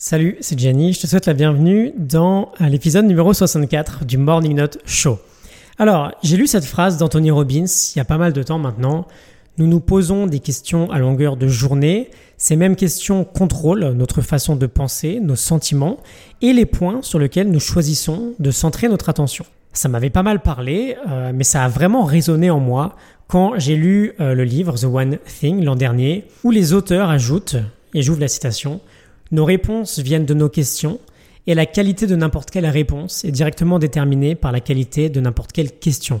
Salut, c'est Gianni, je te souhaite la bienvenue dans euh, l'épisode numéro 64 du Morning Note Show. Alors, j'ai lu cette phrase d'Anthony Robbins il y a pas mal de temps maintenant. Nous nous posons des questions à longueur de journée. Ces mêmes questions contrôlent notre façon de penser, nos sentiments et les points sur lesquels nous choisissons de centrer notre attention. Ça m'avait pas mal parlé, euh, mais ça a vraiment résonné en moi quand j'ai lu euh, le livre The One Thing l'an dernier, où les auteurs ajoutent, et j'ouvre la citation, nos réponses viennent de nos questions et la qualité de n'importe quelle réponse est directement déterminée par la qualité de n'importe quelle question.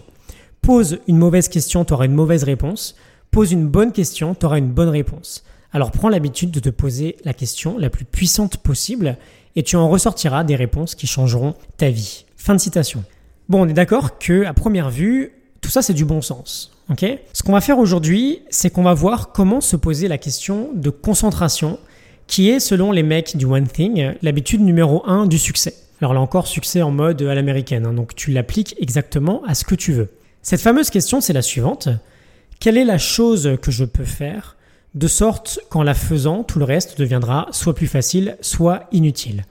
Pose une mauvaise question, tu auras une mauvaise réponse. Pose une bonne question, tu auras une bonne réponse. Alors prends l'habitude de te poser la question la plus puissante possible et tu en ressortiras des réponses qui changeront ta vie. Fin de citation. Bon, on est d'accord que à première vue, tout ça c'est du bon sens. Ce qu'on va faire aujourd'hui, c'est qu'on va voir comment se poser la question de concentration qui est, selon les mecs du One Thing, l'habitude numéro 1 du succès. Alors là encore, succès en mode à l'américaine, hein, donc tu l'appliques exactement à ce que tu veux. Cette fameuse question, c'est la suivante. Quelle est la chose que je peux faire de sorte qu'en la faisant, tout le reste deviendra soit plus facile, soit inutile?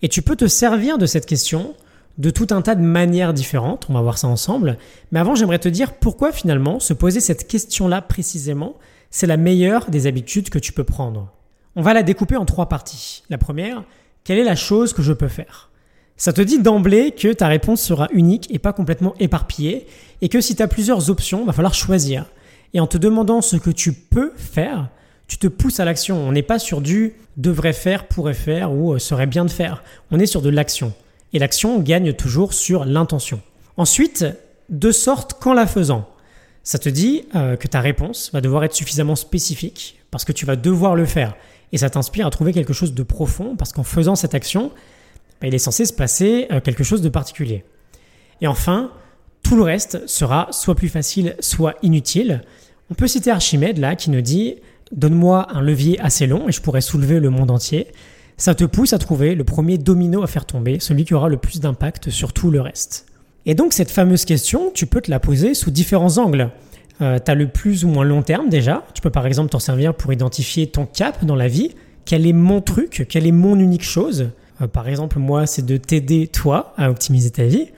Et tu peux te servir de cette question de tout un tas de manières différentes, on va voir ça ensemble, mais avant j'aimerais te dire pourquoi finalement se poser cette question-là précisément, c'est la meilleure des habitudes que tu peux prendre. On va la découper en trois parties. La première, quelle est la chose que je peux faire? Ça te dit d'emblée que ta réponse sera unique et pas complètement éparpillée, et que si tu as plusieurs options, il va falloir choisir. Et en te demandant ce que tu peux faire, tu te pousses à l'action. On n'est pas sur du devrait faire, pourrait faire ou serait bien de faire. On est sur de l'action. Et l'action gagne toujours sur l'intention. Ensuite, de sorte qu'en la faisant, ça te dit euh, que ta réponse va devoir être suffisamment spécifique parce que tu vas devoir le faire et ça t'inspire à trouver quelque chose de profond parce qu'en faisant cette action, bah, il est censé se passer euh, quelque chose de particulier. Et enfin, tout le reste sera soit plus facile, soit inutile. On peut citer Archimède là qui nous dit Donne-moi un levier assez long et je pourrais soulever le monde entier. Ça te pousse à trouver le premier domino à faire tomber, celui qui aura le plus d'impact sur tout le reste. Et donc cette fameuse question, tu peux te la poser sous différents angles. Euh, tu as le plus ou moins long terme déjà. Tu peux par exemple t'en servir pour identifier ton cap dans la vie. Quel est mon truc? Quelle est mon unique chose? Euh, Par exemple, moi, c'est de t'aider toi à optimiser ta vie.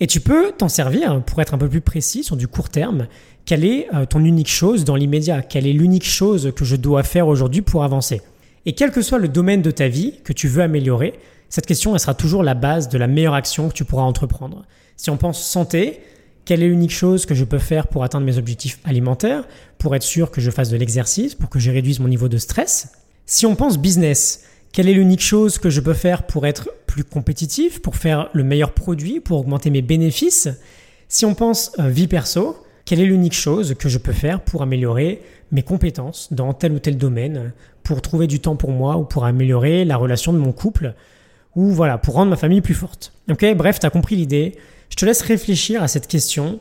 Et tu peux t'en servir pour être un peu plus précis sur du court terme. Quelle est euh, ton unique chose dans l'immédiat? Quelle est l'unique chose que je dois faire aujourd'hui pour avancer? Et quel que soit le domaine de ta vie que tu veux améliorer, cette question sera toujours la base de la meilleure action que tu pourras entreprendre. Si on pense santé, quelle est l'unique chose que je peux faire pour atteindre mes objectifs alimentaires, pour être sûr que je fasse de l'exercice, pour que je réduise mon niveau de stress Si on pense business, quelle est l'unique chose que je peux faire pour être plus compétitif, pour faire le meilleur produit, pour augmenter mes bénéfices? Si on pense euh, vie perso, quelle est l'unique chose que je peux faire pour améliorer mes compétences dans tel ou tel domaine, pour trouver du temps pour moi ou pour améliorer la relation de mon couple, ou voilà, pour rendre ma famille plus forte? Ok, bref, tu as compris l'idée. Je te laisse réfléchir à cette question.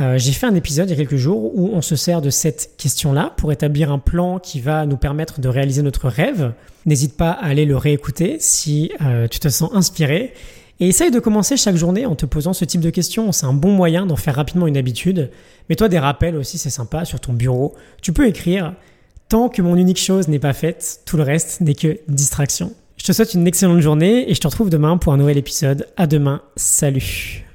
Euh, j'ai fait un épisode il y a quelques jours où on se sert de cette question-là pour établir un plan qui va nous permettre de réaliser notre rêve. N'hésite pas à aller le réécouter si euh, tu te sens inspiré. Et essaye de commencer chaque journée en te posant ce type de questions. C'est un bon moyen d'en faire rapidement une habitude. Mets-toi des rappels aussi, c'est sympa, sur ton bureau. Tu peux écrire Tant que mon unique chose n'est pas faite, tout le reste n'est que distraction. Je te souhaite une excellente journée et je te retrouve demain pour un nouvel épisode. À demain. Salut.